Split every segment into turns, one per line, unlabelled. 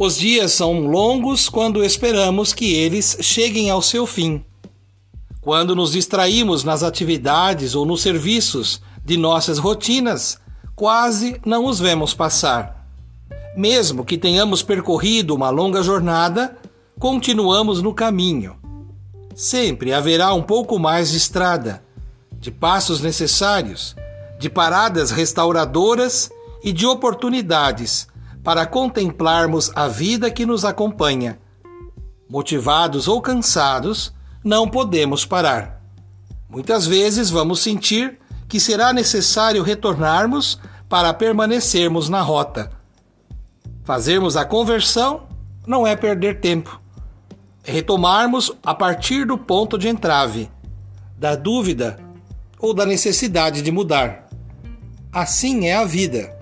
Os dias são longos quando esperamos que eles cheguem ao seu fim. Quando nos distraímos nas atividades ou nos serviços de nossas rotinas, quase não os vemos passar. Mesmo que tenhamos percorrido uma longa jornada, continuamos no caminho. Sempre haverá um pouco mais de estrada, de passos necessários, de paradas restauradoras e de oportunidades para contemplarmos a vida que nos acompanha. Motivados ou cansados, não podemos parar. Muitas vezes vamos sentir que será necessário retornarmos para permanecermos na rota. Fazermos a conversão não é perder tempo, é retomarmos a partir do ponto de entrave, da dúvida ou da necessidade de mudar. Assim é a vida.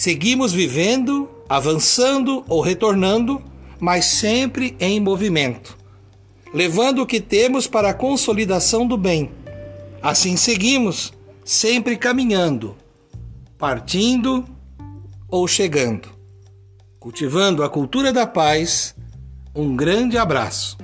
Seguimos vivendo, avançando ou retornando, mas sempre em movimento, levando o que temos para a consolidação do bem. Assim seguimos, sempre caminhando, partindo ou chegando. Cultivando a cultura da paz, um grande abraço.